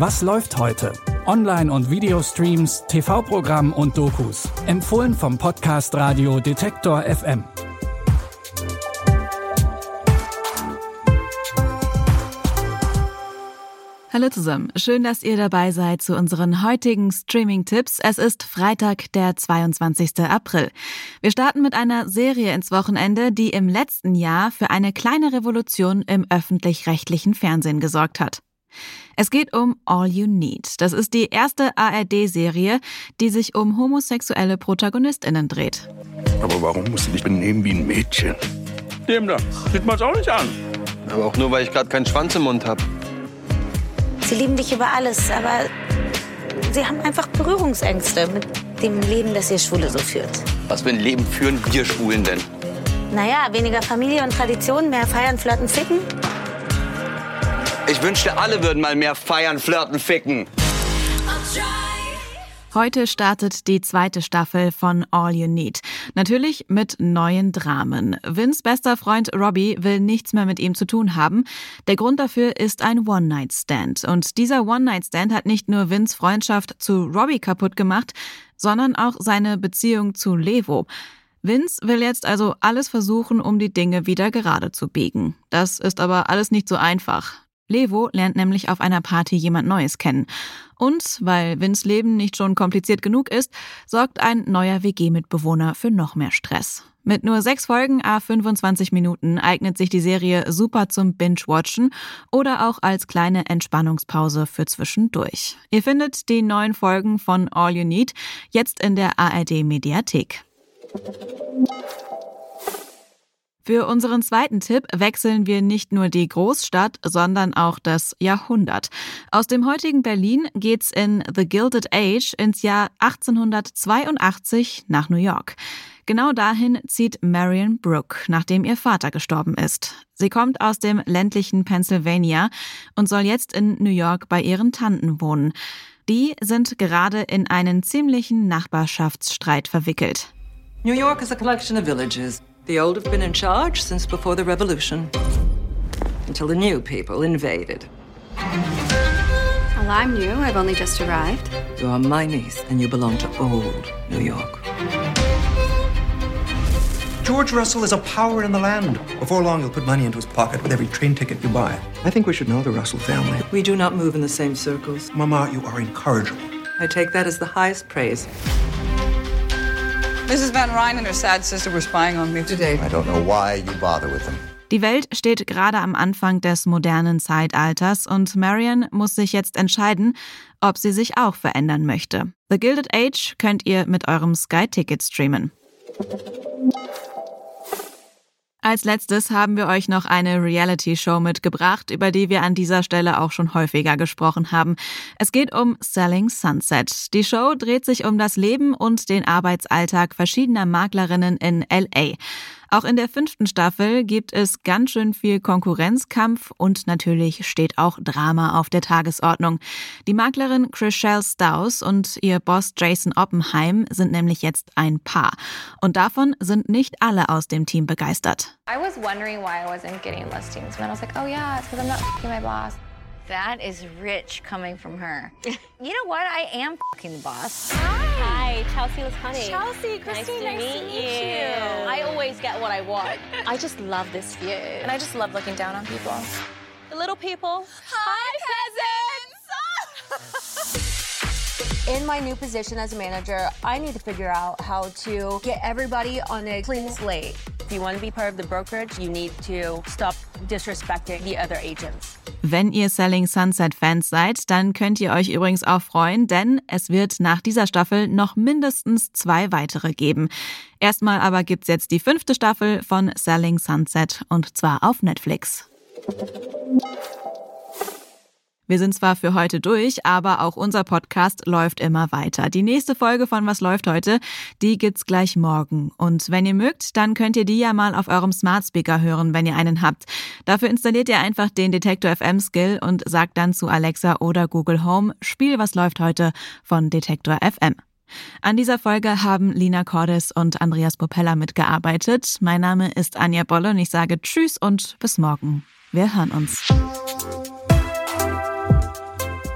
Was läuft heute? Online- und Videostreams, TV-Programm und Dokus. Empfohlen vom Podcast Radio Detektor FM. Hallo zusammen, schön, dass ihr dabei seid zu unseren heutigen Streaming-Tipps. Es ist Freitag, der 22. April. Wir starten mit einer Serie ins Wochenende, die im letzten Jahr für eine kleine Revolution im öffentlich-rechtlichen Fernsehen gesorgt hat. Es geht um All You Need. Das ist die erste ARD-Serie, die sich um homosexuelle ProtagonistInnen dreht. Aber warum musst du dich benehmen wie ein Mädchen? Dem da. Sieht man's auch nicht an. Aber auch nur, weil ich gerade keinen Schwanz im Mund habe. Sie lieben dich über alles, aber sie haben einfach Berührungsängste mit dem Leben, das ihr Schwule so führt. Was für ein Leben führen wir Schwulen denn? Naja, weniger Familie und Tradition, mehr feiern, flirten, ficken. Ich wünschte, alle würden mal mehr feiern, flirten, ficken. Heute startet die zweite Staffel von All You Need. Natürlich mit neuen Dramen. Vince bester Freund Robbie will nichts mehr mit ihm zu tun haben. Der Grund dafür ist ein One-Night-Stand. Und dieser One-Night-Stand hat nicht nur Vince Freundschaft zu Robbie kaputt gemacht, sondern auch seine Beziehung zu Levo. Vince will jetzt also alles versuchen, um die Dinge wieder gerade zu biegen. Das ist aber alles nicht so einfach. Levo lernt nämlich auf einer Party jemand Neues kennen. Und weil Vins Leben nicht schon kompliziert genug ist, sorgt ein neuer WG-Mitbewohner für noch mehr Stress. Mit nur sechs Folgen a 25 Minuten eignet sich die Serie super zum Binge-Watchen oder auch als kleine Entspannungspause für zwischendurch. Ihr findet die neuen Folgen von All You Need jetzt in der ARD-Mediathek. Für unseren zweiten Tipp wechseln wir nicht nur die Großstadt, sondern auch das Jahrhundert. Aus dem heutigen Berlin geht's in The Gilded Age ins Jahr 1882 nach New York. Genau dahin zieht Marion Brooke, nachdem ihr Vater gestorben ist. Sie kommt aus dem ländlichen Pennsylvania und soll jetzt in New York bei ihren Tanten wohnen. Die sind gerade in einen ziemlichen Nachbarschaftsstreit verwickelt. New York is a collection of villages. The old have been in charge since before the revolution. Until the new people invaded. Well, I'm new. I've only just arrived. You are my niece, and you belong to old New York. George Russell is a power in the land. Before long, he'll put money into his pocket with every train ticket you buy. I think we should know the Russell family. We do not move in the same circles. Mama, you are incorrigible. I take that as the highest praise. Mrs. Van Ryn and her sad sister were spying on me today. I don't know why you bother with them. Die Welt steht gerade am Anfang des modernen Zeitalters und Marion muss sich jetzt entscheiden, ob sie sich auch verändern möchte. The Gilded Age könnt ihr mit eurem Sky-Ticket streamen. Als letztes haben wir euch noch eine Reality-Show mitgebracht, über die wir an dieser Stelle auch schon häufiger gesprochen haben. Es geht um Selling Sunset. Die Show dreht sich um das Leben und den Arbeitsalltag verschiedener Maklerinnen in LA. Auch in der fünften Staffel gibt es ganz schön viel Konkurrenzkampf und natürlich steht auch Drama auf der Tagesordnung. Die Maklerin Chriselle Staus und ihr Boss Jason Oppenheim sind nämlich jetzt ein Paar. Und davon sind nicht alle aus dem Team begeistert. I was wondering why I wasn't getting listings. And I was like, oh yeah, it's because I'm not my boss. That is rich coming from her. you know what? I am fucking the boss. Hi, Chelsea Lascani. Chelsea, Christine, nice to, nice meet, to you. meet you. I always get what I want. I just love this view. And I just love looking down on people. The little people. Hi, peasants! In my new position as a manager, I need to figure out how to get everybody on a clean slate. If you want to be part of the brokerage, you need to stop disrespecting the other agents. Wenn ihr Selling Sunset Fans seid, dann könnt ihr euch übrigens auch freuen, denn es wird nach dieser Staffel noch mindestens zwei weitere geben. Erstmal aber gibt's jetzt die fünfte Staffel von Selling Sunset und zwar auf Netflix. Wir sind zwar für heute durch, aber auch unser Podcast läuft immer weiter. Die nächste Folge von Was läuft heute, die gibt's gleich morgen. Und wenn ihr mögt, dann könnt ihr die ja mal auf eurem Smart Speaker hören, wenn ihr einen habt. Dafür installiert ihr einfach den Detektor FM Skill und sagt dann zu Alexa oder Google Home, Spiel Was läuft heute von Detektor FM. An dieser Folge haben Lina Cordes und Andreas Popella mitgearbeitet. Mein Name ist Anja Bolle und ich sage Tschüss und bis morgen. Wir hören uns.